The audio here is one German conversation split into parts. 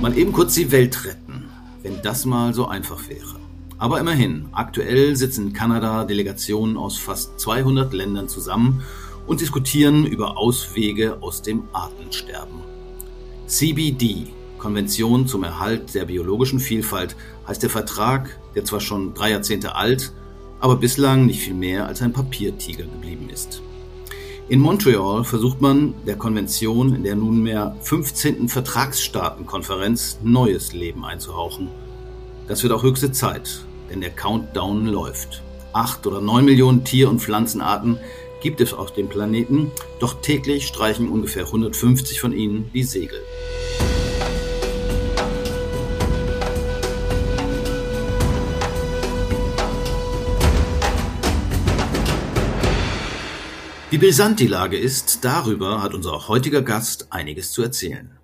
Mal eben kurz die Welt retten, wenn das mal so einfach wäre. Aber immerhin, aktuell sitzen in Kanada Delegationen aus fast 200 Ländern zusammen und diskutieren über Auswege aus dem Artensterben. CBD, Konvention zum Erhalt der biologischen Vielfalt, heißt der Vertrag, der zwar schon drei Jahrzehnte alt, aber bislang nicht viel mehr als ein Papiertiger geblieben ist. In Montreal versucht man der Konvention in der nunmehr 15. Vertragsstaatenkonferenz neues Leben einzuhauchen. Das wird auch höchste Zeit, denn der Countdown läuft. Acht oder neun Millionen Tier- und Pflanzenarten gibt es auf dem Planeten, doch täglich streichen ungefähr 150 von ihnen die Segel. Wie brisant die Lage ist, darüber hat unser heutiger Gast einiges zu erzählen.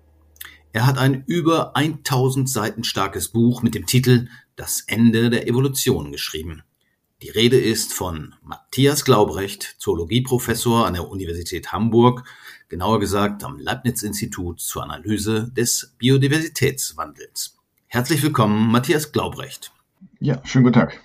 Er hat ein über 1000 Seiten starkes Buch mit dem Titel Das Ende der Evolution geschrieben. Die Rede ist von Matthias Glaubrecht, Zoologieprofessor an der Universität Hamburg, genauer gesagt am Leibniz-Institut zur Analyse des Biodiversitätswandels. Herzlich willkommen, Matthias Glaubrecht. Ja, schönen guten Tag.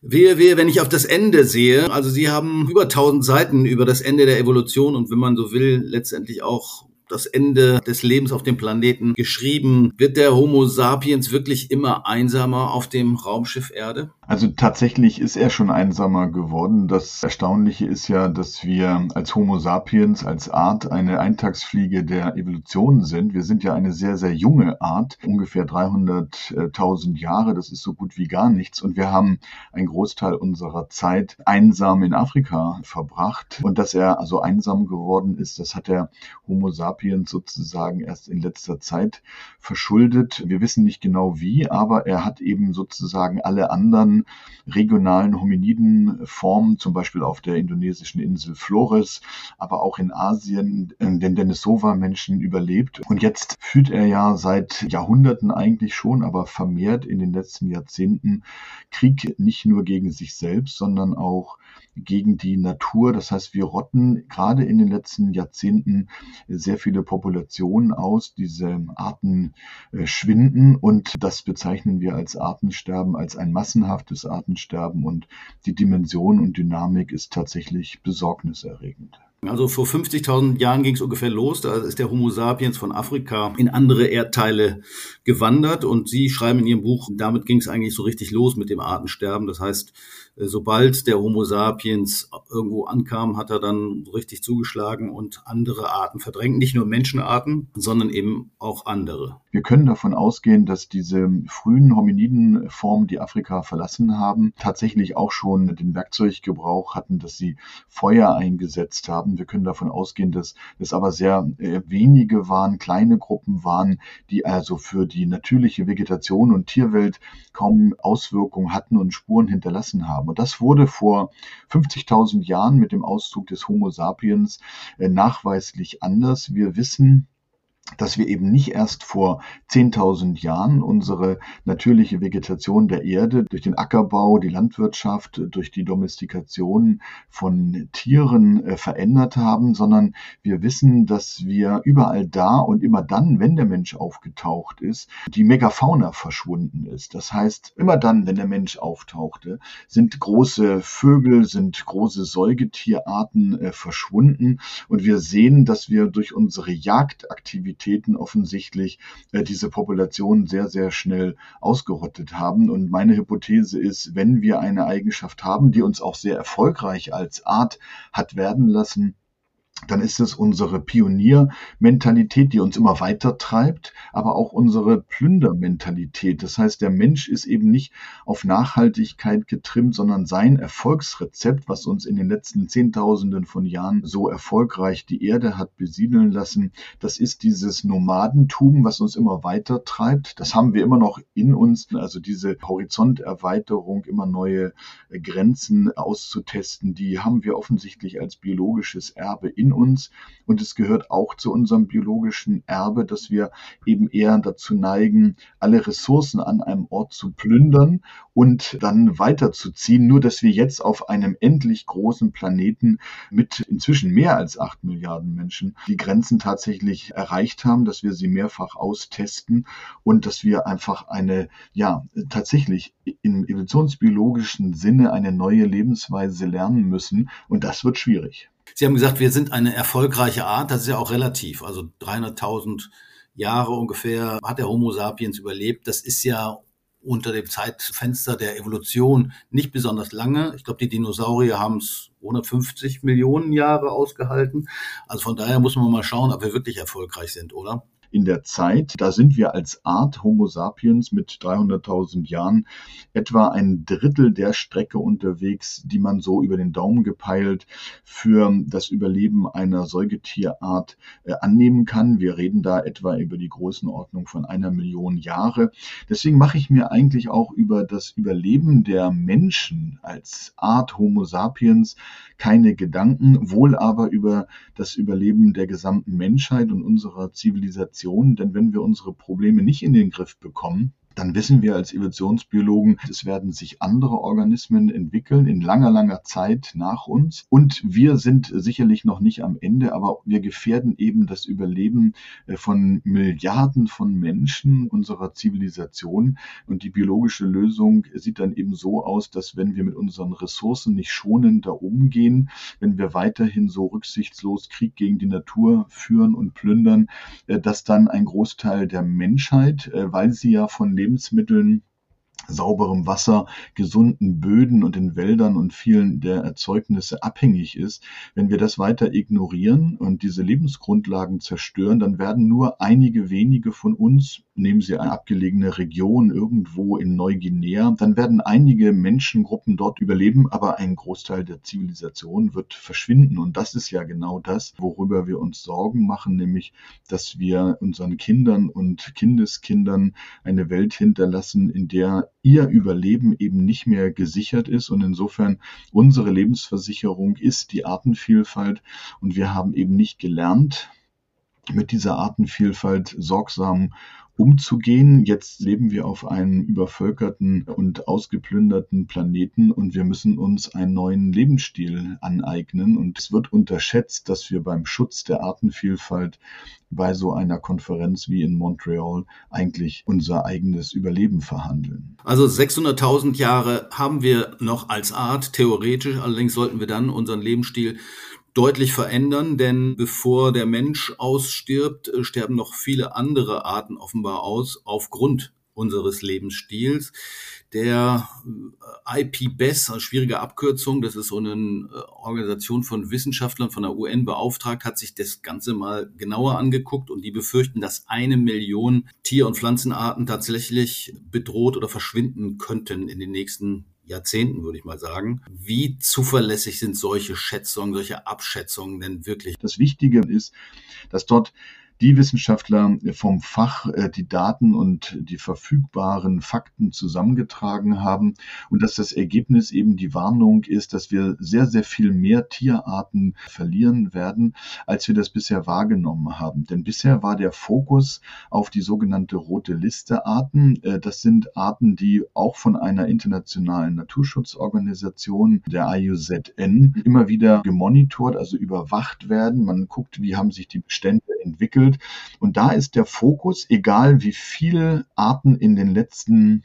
Wehe, wehe, wenn ich auf das Ende sehe. Also Sie haben über 1000 Seiten über das Ende der Evolution und wenn man so will, letztendlich auch das Ende des Lebens auf dem Planeten geschrieben. Wird der Homo sapiens wirklich immer einsamer auf dem Raumschiff Erde? Also tatsächlich ist er schon einsamer geworden. Das Erstaunliche ist ja, dass wir als Homo sapiens, als Art eine Eintagsfliege der Evolution sind. Wir sind ja eine sehr, sehr junge Art, ungefähr 300.000 Jahre. Das ist so gut wie gar nichts. Und wir haben einen Großteil unserer Zeit einsam in Afrika verbracht. Und dass er also einsam geworden ist, das hat der Homo sapiens sozusagen erst in letzter Zeit verschuldet. Wir wissen nicht genau wie, aber er hat eben sozusagen alle anderen regionalen Hominidenformen, zum Beispiel auf der indonesischen Insel Flores, aber auch in Asien, den Denisova-Menschen überlebt. Und jetzt führt er ja seit Jahrhunderten eigentlich schon, aber vermehrt in den letzten Jahrzehnten Krieg nicht nur gegen sich selbst, sondern auch gegen die Natur. Das heißt, wir rotten gerade in den letzten Jahrzehnten sehr viele Populationen aus. Diese Arten äh, schwinden und das bezeichnen wir als Artensterben, als ein massenhaftes Artensterben und die Dimension und Dynamik ist tatsächlich besorgniserregend. Also vor 50.000 Jahren ging es ungefähr los. Da ist der Homo sapiens von Afrika in andere Erdteile gewandert. Und Sie schreiben in Ihrem Buch, damit ging es eigentlich so richtig los mit dem Artensterben. Das heißt, äh, sobald der Homo sapiens irgendwo ankam, hat er dann richtig zugeschlagen und andere Arten verdrängt. Nicht nur Menschenarten, sondern eben auch andere. Wir können davon ausgehen, dass diese frühen Hominidenformen, die Afrika verlassen haben, tatsächlich auch schon den Werkzeuggebrauch hatten, dass sie Feuer eingesetzt haben. Wir können davon ausgehen, dass es aber sehr äh, wenige waren, kleine Gruppen waren, die also für die natürliche Vegetation und Tierwelt kaum Auswirkungen hatten und Spuren hinterlassen haben. Und das wurde vor 50.000 Jahren mit dem Auszug des Homo sapiens äh, nachweislich anders. Wir wissen, dass wir eben nicht erst vor 10.000 Jahren unsere natürliche Vegetation der Erde durch den Ackerbau, die Landwirtschaft, durch die Domestikation von Tieren äh, verändert haben, sondern wir wissen, dass wir überall da und immer dann, wenn der Mensch aufgetaucht ist, die Megafauna verschwunden ist. Das heißt, immer dann, wenn der Mensch auftauchte, sind große Vögel, sind große Säugetierarten äh, verschwunden und wir sehen, dass wir durch unsere Jagdaktivität Aktivitäten offensichtlich äh, diese Population sehr, sehr schnell ausgerottet haben. Und meine Hypothese ist, wenn wir eine Eigenschaft haben, die uns auch sehr erfolgreich als Art hat werden lassen, dann ist es unsere Pioniermentalität, die uns immer weiter treibt, aber auch unsere Plündermentalität. Das heißt, der Mensch ist eben nicht auf Nachhaltigkeit getrimmt, sondern sein Erfolgsrezept, was uns in den letzten Zehntausenden von Jahren so erfolgreich die Erde hat besiedeln lassen, das ist dieses Nomadentum, was uns immer weiter treibt. Das haben wir immer noch in uns, also diese Horizonterweiterung, immer neue Grenzen auszutesten, die haben wir offensichtlich als biologisches Erbe in in uns und es gehört auch zu unserem biologischen Erbe, dass wir eben eher dazu neigen, alle Ressourcen an einem Ort zu plündern und dann weiterzuziehen. Nur dass wir jetzt auf einem endlich großen Planeten mit inzwischen mehr als acht Milliarden Menschen die Grenzen tatsächlich erreicht haben, dass wir sie mehrfach austesten und dass wir einfach eine, ja, tatsächlich im evolutionsbiologischen Sinne eine neue Lebensweise lernen müssen. Und das wird schwierig. Sie haben gesagt, wir sind eine erfolgreiche Art. Das ist ja auch relativ. Also 300.000 Jahre ungefähr hat der Homo sapiens überlebt. Das ist ja unter dem Zeitfenster der Evolution nicht besonders lange. Ich glaube, die Dinosaurier haben es 150 Millionen Jahre ausgehalten. Also von daher muss man mal schauen, ob wir wirklich erfolgreich sind, oder? In der Zeit. Da sind wir als Art Homo sapiens mit 300.000 Jahren etwa ein Drittel der Strecke unterwegs, die man so über den Daumen gepeilt für das Überleben einer Säugetierart äh, annehmen kann. Wir reden da etwa über die Größenordnung von einer Million Jahre. Deswegen mache ich mir eigentlich auch über das Überleben der Menschen als Art Homo sapiens keine Gedanken, wohl aber über das Überleben der gesamten Menschheit und unserer Zivilisation. Denn wenn wir unsere Probleme nicht in den Griff bekommen, dann wissen wir als Evolutionsbiologen, es werden sich andere Organismen entwickeln in langer, langer Zeit nach uns. Und wir sind sicherlich noch nicht am Ende, aber wir gefährden eben das Überleben äh, von Milliarden von Menschen unserer Zivilisation. Und die biologische Lösung sieht dann eben so aus, dass wenn wir mit unseren Ressourcen nicht schonender umgehen, wenn wir weiterhin so rücksichtslos Krieg gegen die Natur führen und plündern, äh, dass dann ein Großteil der Menschheit, äh, weil sie ja von Leben Lebensmitteln, sauberem Wasser, gesunden Böden und den Wäldern und vielen der Erzeugnisse abhängig ist. Wenn wir das weiter ignorieren und diese Lebensgrundlagen zerstören, dann werden nur einige wenige von uns nehmen Sie eine abgelegene Region irgendwo in Neuguinea, dann werden einige Menschengruppen dort überleben, aber ein Großteil der Zivilisation wird verschwinden. Und das ist ja genau das, worüber wir uns Sorgen machen, nämlich, dass wir unseren Kindern und Kindeskindern eine Welt hinterlassen, in der ihr Überleben eben nicht mehr gesichert ist. Und insofern unsere Lebensversicherung ist die Artenvielfalt. Und wir haben eben nicht gelernt, mit dieser Artenvielfalt sorgsam umzugehen. Jetzt leben wir auf einem übervölkerten und ausgeplünderten Planeten und wir müssen uns einen neuen Lebensstil aneignen. Und es wird unterschätzt, dass wir beim Schutz der Artenvielfalt bei so einer Konferenz wie in Montreal eigentlich unser eigenes Überleben verhandeln. Also 600.000 Jahre haben wir noch als Art, theoretisch. Allerdings sollten wir dann unseren Lebensstil deutlich verändern, denn bevor der Mensch ausstirbt, äh, sterben noch viele andere Arten offenbar aus aufgrund unseres Lebensstils. Der äh, IPBES, eine schwierige Abkürzung, das ist so eine äh, Organisation von Wissenschaftlern von der UN beauftragt, hat sich das Ganze mal genauer angeguckt und die befürchten, dass eine Million Tier- und Pflanzenarten tatsächlich bedroht oder verschwinden könnten in den nächsten Jahrzehnten, würde ich mal sagen. Wie zuverlässig sind solche Schätzungen, solche Abschätzungen denn wirklich? Das Wichtige ist, dass dort die Wissenschaftler vom Fach äh, die Daten und die verfügbaren Fakten zusammengetragen haben und dass das Ergebnis eben die Warnung ist, dass wir sehr, sehr viel mehr Tierarten verlieren werden, als wir das bisher wahrgenommen haben. Denn bisher war der Fokus auf die sogenannte rote Liste Arten. Äh, das sind Arten, die auch von einer internationalen Naturschutzorganisation, der IUZN, immer wieder gemonitort, also überwacht werden. Man guckt, wie haben sich die Bestände entwickelt entwickelt. Und da ist der Fokus, egal wie viele Arten in den letzten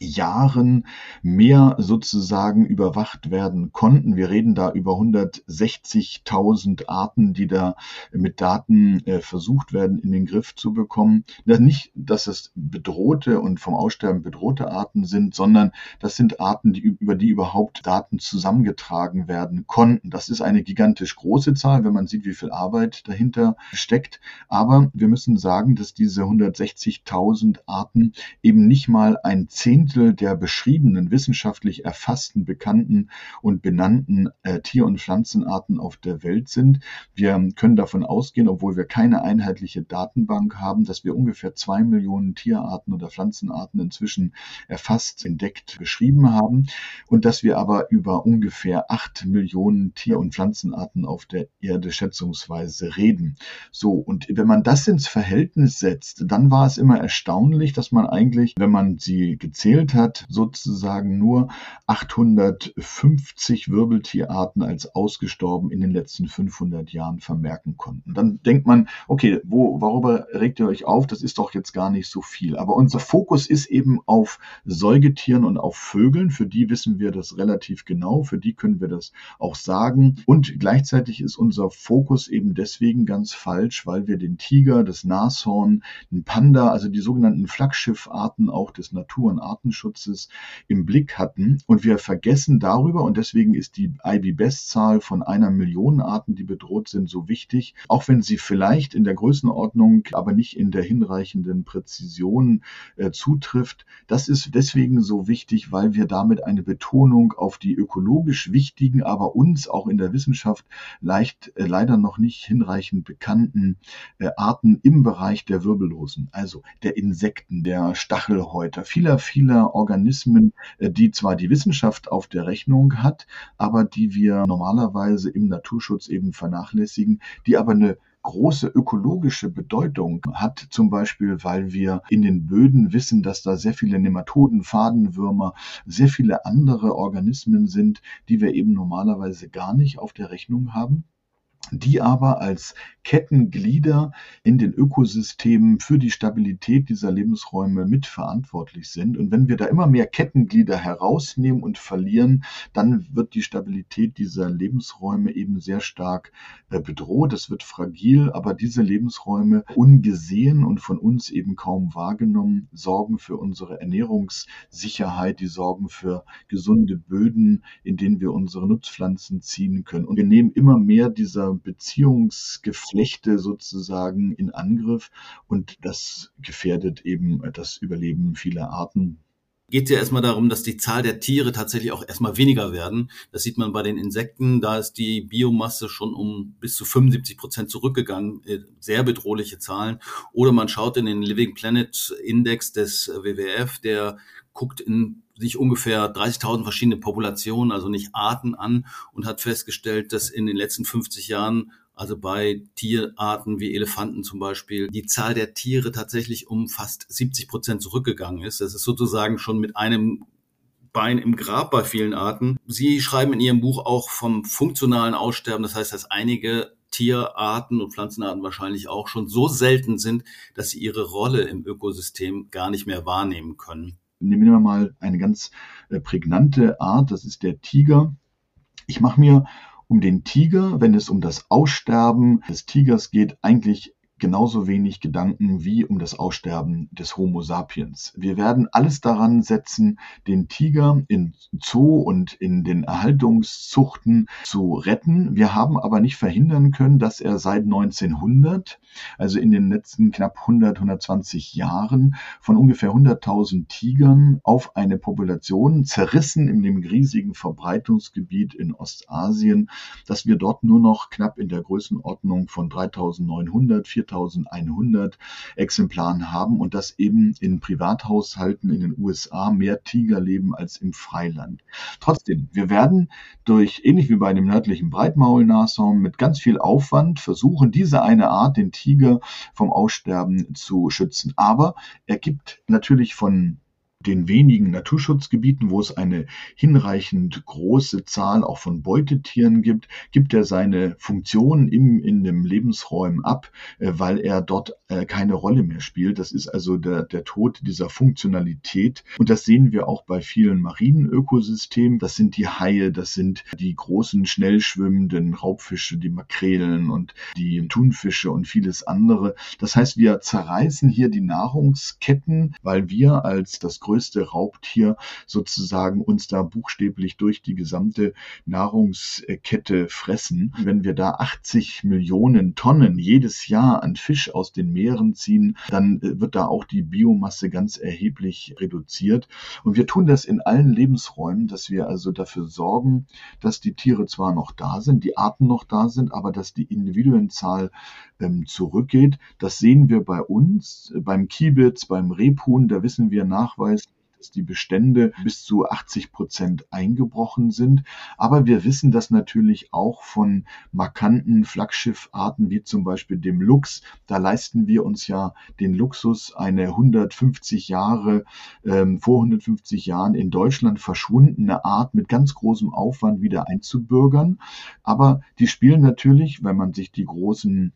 Jahren mehr sozusagen überwacht werden konnten. Wir reden da über 160.000 Arten, die da mit Daten äh, versucht werden, in den Griff zu bekommen. Nicht, dass es bedrohte und vom Aussterben bedrohte Arten sind, sondern das sind Arten, die, über die überhaupt Daten zusammengetragen werden konnten. Das ist eine gigantisch große Zahl, wenn man sieht, wie viel Arbeit dahinter steckt. Aber wir müssen sagen, dass diese 160.000 Arten eben nicht mal ein Zehntel Zehntel der beschriebenen, wissenschaftlich erfassten, bekannten und benannten äh, Tier- und Pflanzenarten auf der Welt sind. Wir können davon ausgehen, obwohl wir keine einheitliche Datenbank haben, dass wir ungefähr zwei Millionen Tierarten oder Pflanzenarten inzwischen erfasst, entdeckt, beschrieben haben und dass wir aber über ungefähr acht Millionen Tier- und Pflanzenarten auf der Erde schätzungsweise reden. So, und wenn man das ins Verhältnis setzt, dann war es immer erstaunlich, dass man eigentlich, wenn man sie gezählt hat, sozusagen nur 850 Wirbeltierarten als ausgestorben in den letzten 500 Jahren vermerken konnten. Dann denkt man, okay, wo, worüber regt ihr euch auf? Das ist doch jetzt gar nicht so viel. Aber unser Fokus ist eben auf Säugetieren und auf Vögeln. Für die wissen wir das relativ genau. Für die können wir das auch sagen. Und gleichzeitig ist unser Fokus eben deswegen ganz falsch, weil wir den Tiger, das Nashorn, den Panda, also die sogenannten Flaggschiffarten auch des Natur- und Artenschutzes im Blick hatten. Und wir vergessen darüber, und deswegen ist die IB-Best-Zahl von einer Million Arten, die bedroht sind, so wichtig, auch wenn sie vielleicht in der Größenordnung, aber nicht in der hinreichenden Präzision äh, zutrifft. Das ist deswegen so wichtig, weil wir damit eine Betonung auf die ökologisch wichtigen, aber uns auch in der Wissenschaft leicht, äh, leider noch nicht hinreichend bekannten äh, Arten im Bereich der Wirbellosen, also der Insekten, der Stachelhäuter, vieler, vieler Organismen, äh, die zwar die Wissenschaft auf der Rechnung hat, aber die wir normalerweise im Naturschutz eben vernachlässigen, die aber eine große ökologische Bedeutung hat, zum Beispiel, weil wir in den Böden wissen, dass da sehr viele Nematoden, Fadenwürmer, sehr viele andere Organismen sind, die wir eben normalerweise gar nicht auf der Rechnung haben die aber als Kettenglieder in den Ökosystemen für die Stabilität dieser Lebensräume mitverantwortlich sind. Und wenn wir da immer mehr Kettenglieder herausnehmen und verlieren, dann wird die Stabilität dieser Lebensräume eben sehr stark äh, bedroht. Es wird fragil, aber diese Lebensräume ungesehen und von uns eben kaum wahrgenommen sorgen für unsere Ernährungssicherheit, die sorgen für gesunde Böden, in denen wir unsere Nutzpflanzen ziehen können. Und wir nehmen immer mehr dieser Beziehungsgeflechte sozusagen in Angriff und das gefährdet eben das Überleben vieler Arten geht es ja erstmal darum, dass die Zahl der Tiere tatsächlich auch erstmal weniger werden. Das sieht man bei den Insekten. Da ist die Biomasse schon um bis zu 75 Prozent zurückgegangen. Äh, sehr bedrohliche Zahlen. Oder man schaut in den Living Planet Index des WWF, der guckt in sich ungefähr 30.000 verschiedene Populationen, also nicht Arten an und hat festgestellt, dass in den letzten 50 Jahren also bei Tierarten wie Elefanten zum Beispiel, die Zahl der Tiere tatsächlich um fast 70 Prozent zurückgegangen ist. Das ist sozusagen schon mit einem Bein im Grab bei vielen Arten. Sie schreiben in Ihrem Buch auch vom funktionalen Aussterben. Das heißt, dass einige Tierarten und Pflanzenarten wahrscheinlich auch schon so selten sind, dass sie ihre Rolle im Ökosystem gar nicht mehr wahrnehmen können. Nehmen wir mal eine ganz äh, prägnante Art, das ist der Tiger. Ich mache mir um den Tiger, wenn es um das Aussterben des Tigers geht, eigentlich genauso wenig Gedanken wie um das Aussterben des Homo sapiens. Wir werden alles daran setzen, den Tiger in Zoo und in den Erhaltungszuchten zu retten. Wir haben aber nicht verhindern können, dass er seit 1900, also in den letzten knapp 100, 120 Jahren, von ungefähr 100.000 Tigern auf eine Population zerrissen in dem riesigen Verbreitungsgebiet in Ostasien, dass wir dort nur noch knapp in der Größenordnung von 3.900, 4100 Exemplaren haben und dass eben in Privathaushalten in den USA mehr Tiger leben als im Freiland. Trotzdem, wir werden durch, ähnlich wie bei dem nördlichen Breitmaulnashorn, mit ganz viel Aufwand versuchen, diese eine Art, den Tiger, vom Aussterben zu schützen. Aber er gibt natürlich von den wenigen Naturschutzgebieten, wo es eine hinreichend große Zahl auch von Beutetieren gibt, gibt er seine Funktion im, in dem Lebensräumen ab, äh, weil er dort äh, keine Rolle mehr spielt. Das ist also der, der Tod dieser Funktionalität. Und das sehen wir auch bei vielen marinen Ökosystemen. Das sind die Haie, das sind die großen, schnell schwimmenden Raubfische, die Makrelen und die Thunfische und vieles andere. Das heißt, wir zerreißen hier die Nahrungsketten, weil wir als das größte größte Raubtier sozusagen uns da buchstäblich durch die gesamte Nahrungskette fressen. Wenn wir da 80 Millionen Tonnen jedes Jahr an Fisch aus den Meeren ziehen, dann äh, wird da auch die Biomasse ganz erheblich reduziert. Und wir tun das in allen Lebensräumen, dass wir also dafür sorgen, dass die Tiere zwar noch da sind, die Arten noch da sind, aber dass die Individuenzahl zurückgeht. Das sehen wir bei uns, beim Kiebitz, beim Rebhuhn, da wissen wir nachweislich, dass die Bestände bis zu 80 Prozent eingebrochen sind. Aber wir wissen das natürlich auch von markanten Flaggschiffarten wie zum Beispiel dem Luchs. Da leisten wir uns ja den Luxus, eine 150 Jahre, ähm, vor 150 Jahren in Deutschland verschwundene Art mit ganz großem Aufwand wieder einzubürgern. Aber die spielen natürlich, wenn man sich die großen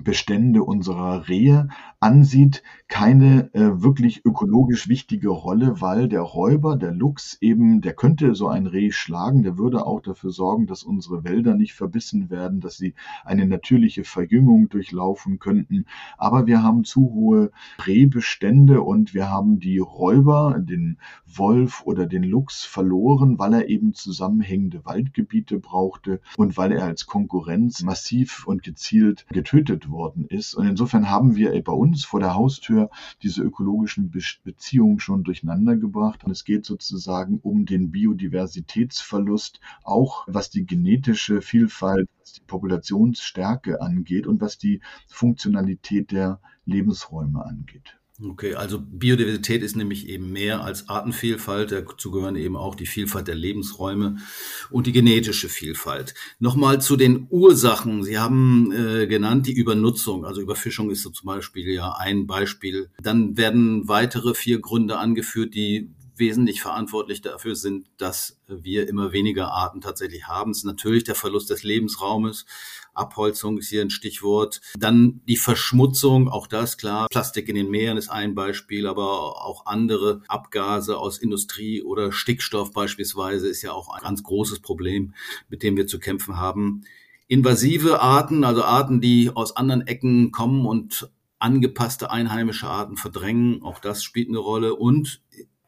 Bestände unserer Rehe ansieht, keine äh, wirklich ökologisch wichtige Rolle, weil der Räuber, der Luchs eben, der könnte so ein Reh schlagen, der würde auch dafür sorgen, dass unsere Wälder nicht verbissen werden, dass sie eine natürliche Verjüngung durchlaufen könnten. Aber wir haben zu hohe Rehbestände und wir haben die Räuber, den Wolf oder den Luchs verloren, weil er eben zusammenhängende Waldgebiete brauchte und weil er als Konkurrenz massiv und gezielt getötet worden ist. Und insofern haben wir bei uns vor der Haustür diese ökologischen Beziehungen schon durcheinander gebracht. Und es geht sozusagen um den Biodiversitätsverlust, auch was die genetische Vielfalt, was die Populationsstärke angeht und was die Funktionalität der Lebensräume angeht. Okay, also Biodiversität ist nämlich eben mehr als Artenvielfalt. Dazu gehören eben auch die Vielfalt der Lebensräume und die genetische Vielfalt. Nochmal zu den Ursachen. Sie haben äh, genannt die Übernutzung. Also Überfischung ist so zum Beispiel ja ein Beispiel. Dann werden weitere vier Gründe angeführt, die wesentlich verantwortlich dafür sind, dass wir immer weniger Arten tatsächlich haben. Es ist natürlich der Verlust des Lebensraumes. Abholzung ist hier ein Stichwort. Dann die Verschmutzung, auch das klar. Plastik in den Meeren ist ein Beispiel, aber auch andere Abgase aus Industrie oder Stickstoff beispielsweise ist ja auch ein ganz großes Problem, mit dem wir zu kämpfen haben. Invasive Arten, also Arten, die aus anderen Ecken kommen und angepasste einheimische Arten verdrängen, auch das spielt eine Rolle. Und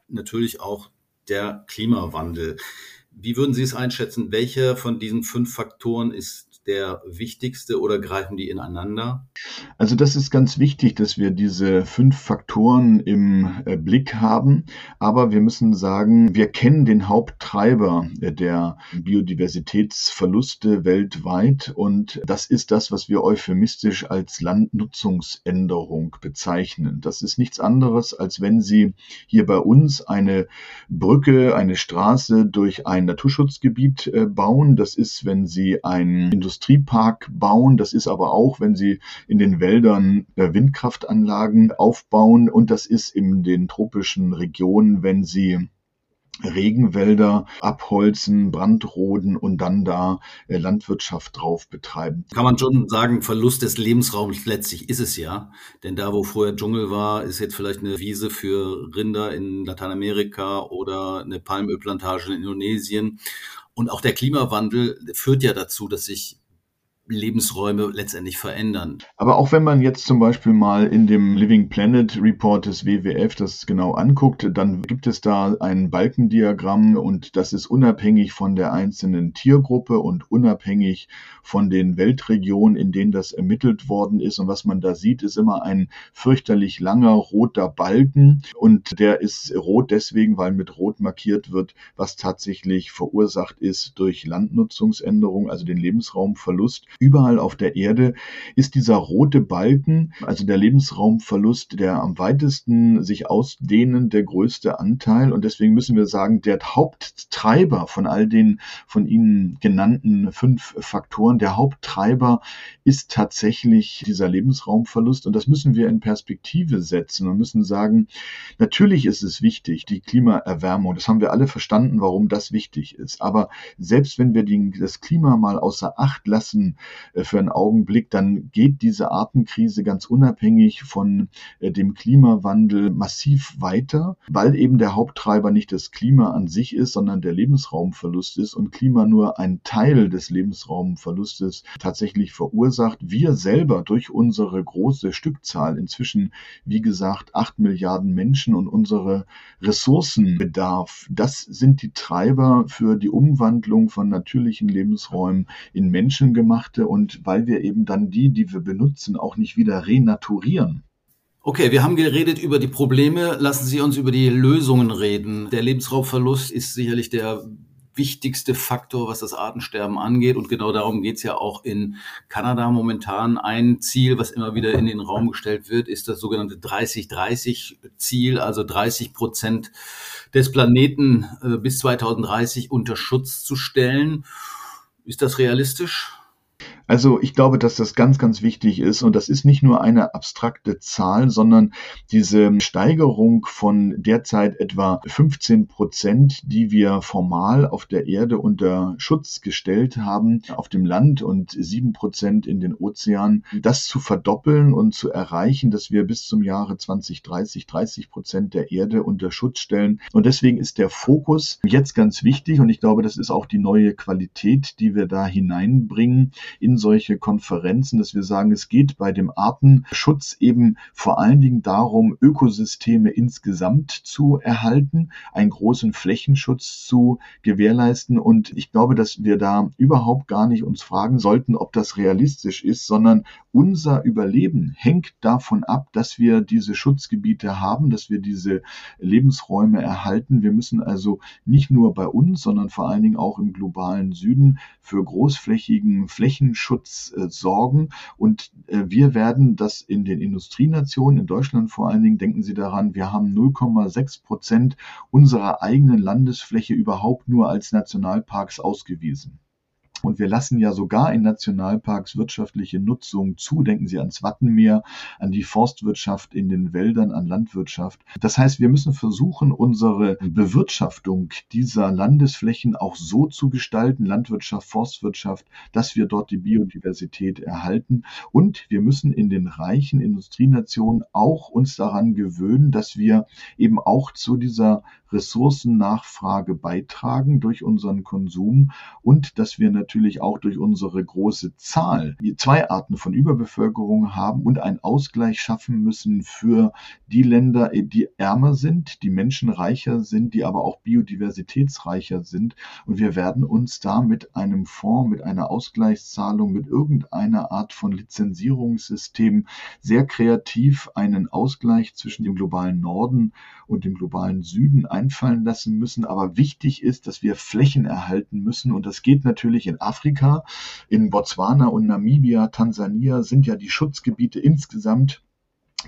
natürlich auch der Klimawandel. Wie würden Sie es einschätzen? Welcher von diesen fünf Faktoren ist der wichtigste oder greifen die ineinander? Also das ist ganz wichtig, dass wir diese fünf Faktoren im äh, Blick haben. Aber wir müssen sagen, wir kennen den Haupttreiber äh, der Biodiversitätsverluste weltweit. Und das ist das, was wir euphemistisch als Landnutzungsänderung bezeichnen. Das ist nichts anderes, als wenn Sie hier bei uns eine Brücke, eine Straße durch ein Naturschutzgebiet äh, bauen. Das ist, wenn Sie ein Industriepark bauen. Das ist aber auch, wenn Sie in den Wäldern äh, Windkraftanlagen aufbauen. Und das ist in den tropischen Regionen, wenn Sie Regenwälder abholzen, brandroden und dann da äh, Landwirtschaft drauf betreiben. Kann man schon sagen, Verlust des Lebensraums letztlich ist es ja. Denn da, wo vorher Dschungel war, ist jetzt vielleicht eine Wiese für Rinder in Lateinamerika oder eine Palmölplantage in Indonesien. Und auch der Klimawandel führt ja dazu, dass sich Lebensräume letztendlich verändern. Aber auch wenn man jetzt zum Beispiel mal in dem Living Planet Report des WWF das genau anguckt, dann gibt es da ein Balkendiagramm und das ist unabhängig von der einzelnen Tiergruppe und unabhängig von den Weltregionen, in denen das ermittelt worden ist. Und was man da sieht, ist immer ein fürchterlich langer roter Balken und der ist rot deswegen, weil mit rot markiert wird, was tatsächlich verursacht ist durch Landnutzungsänderung, also den Lebensraumverlust Überall auf der Erde ist dieser rote Balken, also der Lebensraumverlust, der am weitesten sich ausdehnen, der größte Anteil. Und deswegen müssen wir sagen, der Haupttreiber von all den von Ihnen genannten fünf Faktoren, der Haupttreiber ist tatsächlich dieser Lebensraumverlust. Und das müssen wir in Perspektive setzen und müssen sagen, natürlich ist es wichtig, die Klimaerwärmung. Das haben wir alle verstanden, warum das wichtig ist. Aber selbst wenn wir das Klima mal außer Acht lassen, für einen Augenblick, dann geht diese Artenkrise ganz unabhängig von äh, dem Klimawandel massiv weiter, weil eben der Haupttreiber nicht das Klima an sich ist, sondern der Lebensraumverlust ist und Klima nur ein Teil des Lebensraumverlustes tatsächlich verursacht. Wir selber durch unsere große Stückzahl, inzwischen wie gesagt acht Milliarden Menschen und unsere Ressourcenbedarf, das sind die Treiber für die Umwandlung von natürlichen Lebensräumen in menschengemachte und weil wir eben dann die, die wir benutzen, auch nicht wieder renaturieren. Okay, wir haben geredet über die Probleme. Lassen Sie uns über die Lösungen reden. Der Lebensraumverlust ist sicherlich der wichtigste Faktor, was das Artensterben angeht. Und genau darum geht es ja auch in Kanada momentan. Ein Ziel, was immer wieder in den Raum gestellt wird, ist das sogenannte 30-30-Ziel, also 30 Prozent des Planeten äh, bis 2030 unter Schutz zu stellen. Ist das realistisch? Also ich glaube, dass das ganz, ganz wichtig ist und das ist nicht nur eine abstrakte Zahl, sondern diese Steigerung von derzeit etwa 15 Prozent, die wir formal auf der Erde unter Schutz gestellt haben, auf dem Land und sieben Prozent in den Ozeanen, das zu verdoppeln und zu erreichen, dass wir bis zum Jahre 2030 30 Prozent der Erde unter Schutz stellen. Und deswegen ist der Fokus jetzt ganz wichtig und ich glaube, das ist auch die neue Qualität, die wir da hineinbringen in solche Konferenzen, dass wir sagen, es geht bei dem Artenschutz eben vor allen Dingen darum, Ökosysteme insgesamt zu erhalten, einen großen Flächenschutz zu gewährleisten. Und ich glaube, dass wir da überhaupt gar nicht uns fragen sollten, ob das realistisch ist, sondern unser Überleben hängt davon ab, dass wir diese Schutzgebiete haben, dass wir diese Lebensräume erhalten. Wir müssen also nicht nur bei uns, sondern vor allen Dingen auch im globalen Süden für großflächigen Flächenschutz Klimaschutz äh, sorgen. Und äh, wir werden das in den Industrienationen, in Deutschland vor allen Dingen, denken Sie daran, wir haben 0,6 Prozent unserer eigenen Landesfläche überhaupt nur als Nationalparks ausgewiesen. Und wir lassen ja sogar in Nationalparks wirtschaftliche Nutzung zu. Denken Sie ans Wattenmeer, an die Forstwirtschaft in den Wäldern, an Landwirtschaft. Das heißt, wir müssen versuchen, unsere Bewirtschaftung dieser Landesflächen auch so zu gestalten, Landwirtschaft, Forstwirtschaft, dass wir dort die Biodiversität erhalten. Und wir müssen in den reichen Industrienationen auch uns daran gewöhnen, dass wir eben auch zu dieser Ressourcennachfrage beitragen durch unseren Konsum und dass wir natürlich auch durch unsere große Zahl zwei Arten von Überbevölkerung haben und einen Ausgleich schaffen müssen für die Länder, die ärmer sind, die menschenreicher sind, die aber auch biodiversitätsreicher sind. Und wir werden uns da mit einem Fonds, mit einer Ausgleichszahlung, mit irgendeiner Art von Lizenzierungssystem sehr kreativ einen Ausgleich zwischen dem globalen Norden und dem globalen Süden einfallen lassen müssen. Aber wichtig ist, dass wir Flächen erhalten müssen. Und das geht natürlich in Afrika. In Botswana und Namibia, Tansania sind ja die Schutzgebiete insgesamt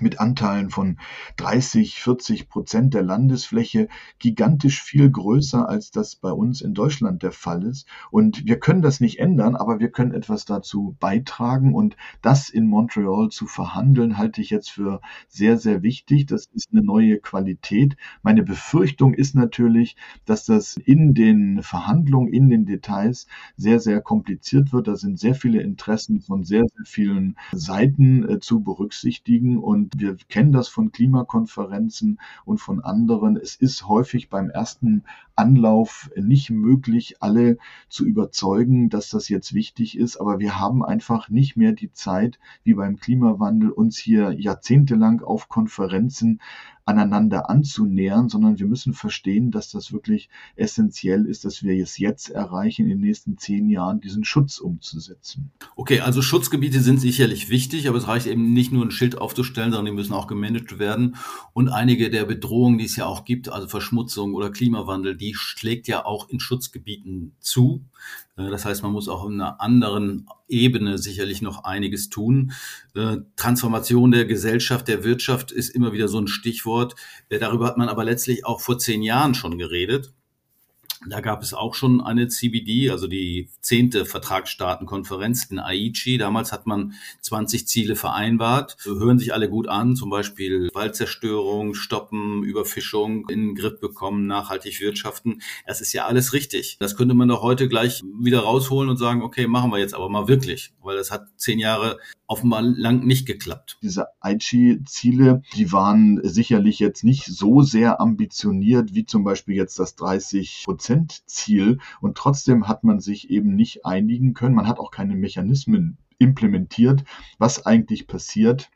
mit Anteilen von 30, 40 Prozent der Landesfläche gigantisch viel größer, als das bei uns in Deutschland der Fall ist. Und wir können das nicht ändern, aber wir können etwas dazu beitragen. Und das in Montreal zu verhandeln, halte ich jetzt für sehr, sehr wichtig. Das ist eine neue Qualität. Meine Befürchtung ist natürlich, dass das in den Verhandlungen, in den Details sehr, sehr kompliziert wird. Da sind sehr viele Interessen von sehr, sehr vielen Seiten äh, zu berücksichtigen. Und und wir kennen das von Klimakonferenzen und von anderen. Es ist häufig beim ersten Anlauf nicht möglich, alle zu überzeugen, dass das jetzt wichtig ist. Aber wir haben einfach nicht mehr die Zeit, wie beim Klimawandel, uns hier jahrzehntelang auf Konferenzen aneinander anzunähern, sondern wir müssen verstehen, dass das wirklich essentiell ist, dass wir es jetzt erreichen, in den nächsten zehn Jahren diesen Schutz umzusetzen. Okay, also Schutzgebiete sind sicherlich wichtig, aber es reicht eben nicht nur ein Schild aufzustellen, sondern die müssen auch gemanagt werden. Und einige der Bedrohungen, die es ja auch gibt, also Verschmutzung oder Klimawandel, die schlägt ja auch in Schutzgebieten zu. Äh, das heißt, man muss auch in einer anderen Ebene sicherlich noch einiges tun. Äh, Transformation der Gesellschaft, der Wirtschaft ist immer wieder so ein Stichwort. Äh, darüber hat man aber letztlich auch vor zehn Jahren schon geredet. Da gab es auch schon eine CBD, also die zehnte Vertragsstaatenkonferenz in Aichi. Damals hat man 20 Ziele vereinbart. Hören sich alle gut an, zum Beispiel Waldzerstörung, Stoppen, Überfischung in den Griff bekommen, nachhaltig wirtschaften. Das ist ja alles richtig. Das könnte man doch heute gleich wieder rausholen und sagen, okay, machen wir jetzt aber mal wirklich, weil das hat zehn Jahre offenbar lang nicht geklappt. Diese Aichi-Ziele, die waren sicherlich jetzt nicht so sehr ambitioniert wie zum Beispiel jetzt das 30 Prozent Ziel. Und trotzdem hat man sich eben nicht einigen können. Man hat auch keine Mechanismen implementiert, was eigentlich passiert,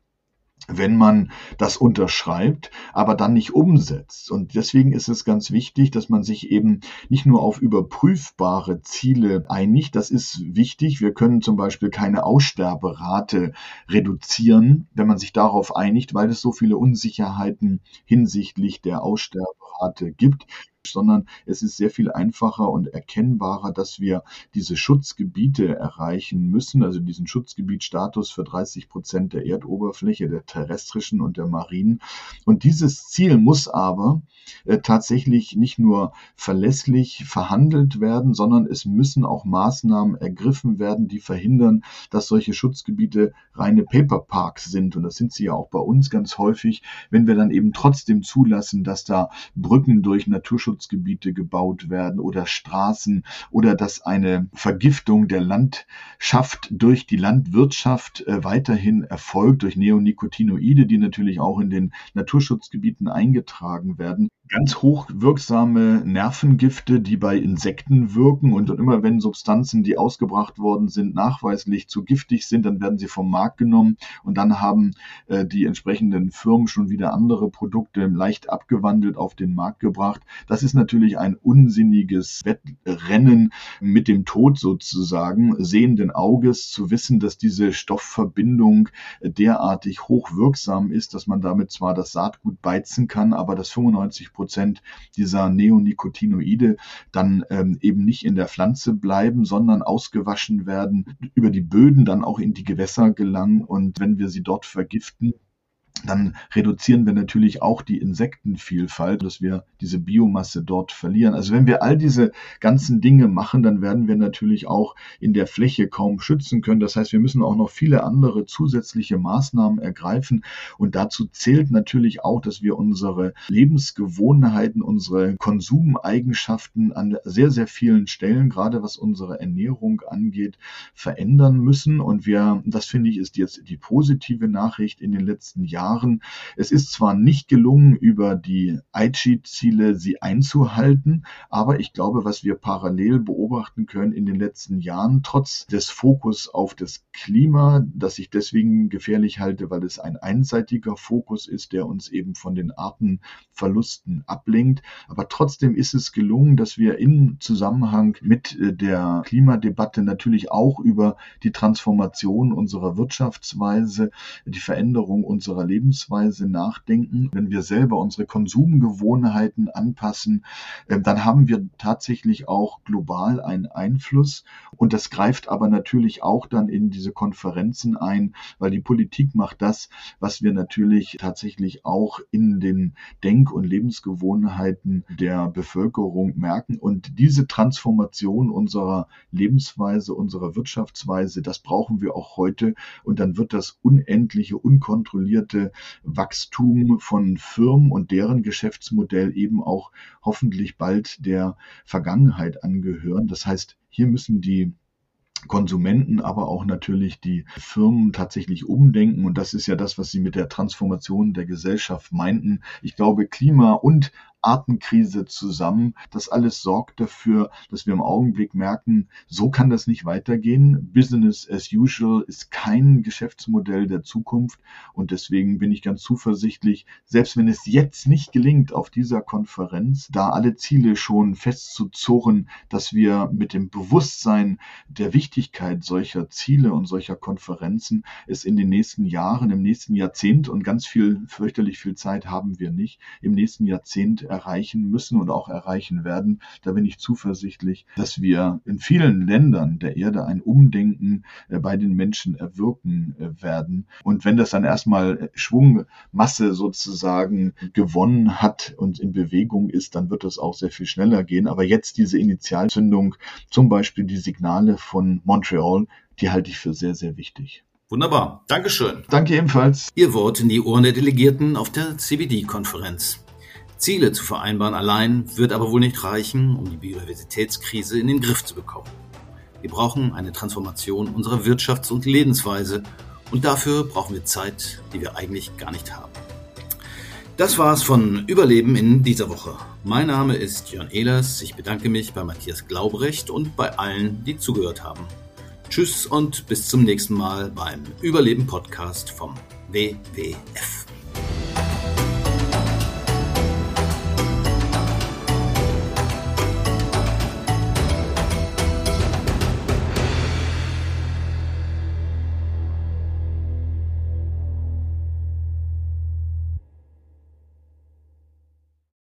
wenn man das unterschreibt, aber dann nicht umsetzt. Und deswegen ist es ganz wichtig, dass man sich eben nicht nur auf überprüfbare Ziele einigt. Das ist wichtig. Wir können zum Beispiel keine Aussterberate reduzieren, wenn man sich darauf einigt, weil es so viele Unsicherheiten hinsichtlich der Aussterberate gibt sondern es ist sehr viel einfacher und erkennbarer, dass wir diese Schutzgebiete erreichen müssen, also diesen Schutzgebietstatus für 30 Prozent der Erdoberfläche, der terrestrischen und der marinen. Und dieses Ziel muss aber äh, tatsächlich nicht nur verlässlich verhandelt werden, sondern es müssen auch Maßnahmen ergriffen werden, die verhindern, dass solche Schutzgebiete reine Paperparks sind. Und das sind sie ja auch bei uns ganz häufig, wenn wir dann eben trotzdem zulassen, dass da Brücken durch Naturschutzgebiete gebaut werden oder Straßen oder dass eine Vergiftung der Landschaft durch die Landwirtschaft äh, weiterhin erfolgt, durch Neonicotinoide, die natürlich auch in den Naturschutzgebieten eingetragen werden ganz hochwirksame Nervengifte, die bei Insekten wirken. Und immer wenn Substanzen, die ausgebracht worden sind, nachweislich zu giftig sind, dann werden sie vom Markt genommen. Und dann haben äh, die entsprechenden Firmen schon wieder andere Produkte leicht abgewandelt auf den Markt gebracht. Das ist natürlich ein unsinniges Wettrennen mit dem Tod sozusagen, sehenden Auges zu wissen, dass diese Stoffverbindung derartig hochwirksam ist, dass man damit zwar das Saatgut beizen kann, aber das 95 Prozent dieser Neonicotinoide dann ähm, eben nicht in der Pflanze bleiben, sondern ausgewaschen werden, über die Böden dann auch in die Gewässer gelangen. Und wenn wir sie dort vergiften, dann reduzieren wir natürlich auch die Insektenvielfalt, dass wir diese Biomasse dort verlieren. Also wenn wir all diese ganzen Dinge machen, dann werden wir natürlich auch in der Fläche kaum schützen können. Das heißt, wir müssen auch noch viele andere zusätzliche Maßnahmen ergreifen. Und dazu zählt natürlich auch, dass wir unsere Lebensgewohnheiten, unsere Konsumeigenschaften an sehr, sehr vielen Stellen, gerade was unsere Ernährung angeht, verändern müssen. Und wir, das finde ich, ist jetzt die positive Nachricht in den letzten Jahren Jahren. Es ist zwar nicht gelungen, über die Aichi-Ziele sie einzuhalten, aber ich glaube, was wir parallel beobachten können in den letzten Jahren, trotz des Fokus auf das Klima, das ich deswegen gefährlich halte, weil es ein einseitiger Fokus ist, der uns eben von den Artenverlusten ablenkt. Aber trotzdem ist es gelungen, dass wir im Zusammenhang mit äh, der Klimadebatte natürlich auch über die Transformation unserer Wirtschaftsweise, die Veränderung unserer Lebensweise, Lebensweise nachdenken, wenn wir selber unsere Konsumgewohnheiten anpassen, ähm, dann haben wir tatsächlich auch global einen Einfluss. Und das greift aber natürlich auch dann in diese Konferenzen ein, weil die Politik macht das, was wir natürlich tatsächlich auch in den Denk- und Lebensgewohnheiten der Bevölkerung merken. Und diese Transformation unserer Lebensweise, unserer Wirtschaftsweise, das brauchen wir auch heute. Und dann wird das unendliche, unkontrollierte Wachstum von Firmen und deren Geschäftsmodell eben auch hoffentlich bald der Vergangenheit angehören. Das heißt, hier müssen die Konsumenten, aber auch natürlich die Firmen tatsächlich umdenken. Und das ist ja das, was Sie mit der Transformation der Gesellschaft meinten. Ich glaube, Klima und Artenkrise zusammen. Das alles sorgt dafür, dass wir im Augenblick merken, so kann das nicht weitergehen. Business as usual ist kein Geschäftsmodell der Zukunft und deswegen bin ich ganz zuversichtlich, selbst wenn es jetzt nicht gelingt, auf dieser Konferenz da alle Ziele schon festzuzurren, dass wir mit dem Bewusstsein der Wichtigkeit solcher Ziele und solcher Konferenzen es in den nächsten Jahren, im nächsten Jahrzehnt und ganz viel, fürchterlich viel Zeit haben wir nicht, im nächsten Jahrzehnt erreichen müssen und auch erreichen werden. Da bin ich zuversichtlich, dass wir in vielen Ländern der Erde ein Umdenken äh, bei den Menschen erwirken äh, werden. Und wenn das dann erstmal Schwungmasse sozusagen gewonnen hat und in Bewegung ist, dann wird das auch sehr viel schneller gehen. Aber jetzt diese Initialzündung, zum Beispiel die Signale von Montreal, die halte ich für sehr, sehr wichtig. Wunderbar. Dankeschön. Danke ebenfalls. Ihr Wort in die Ohren der Delegierten auf der CBD-Konferenz. Ziele zu vereinbaren allein wird aber wohl nicht reichen, um die Biodiversitätskrise in den Griff zu bekommen. Wir brauchen eine Transformation unserer Wirtschafts- und Lebensweise und dafür brauchen wir Zeit, die wir eigentlich gar nicht haben. Das war's von Überleben in dieser Woche. Mein Name ist Jörn Ehlers. Ich bedanke mich bei Matthias Glaubrecht und bei allen, die zugehört haben. Tschüss und bis zum nächsten Mal beim Überleben Podcast vom WWF.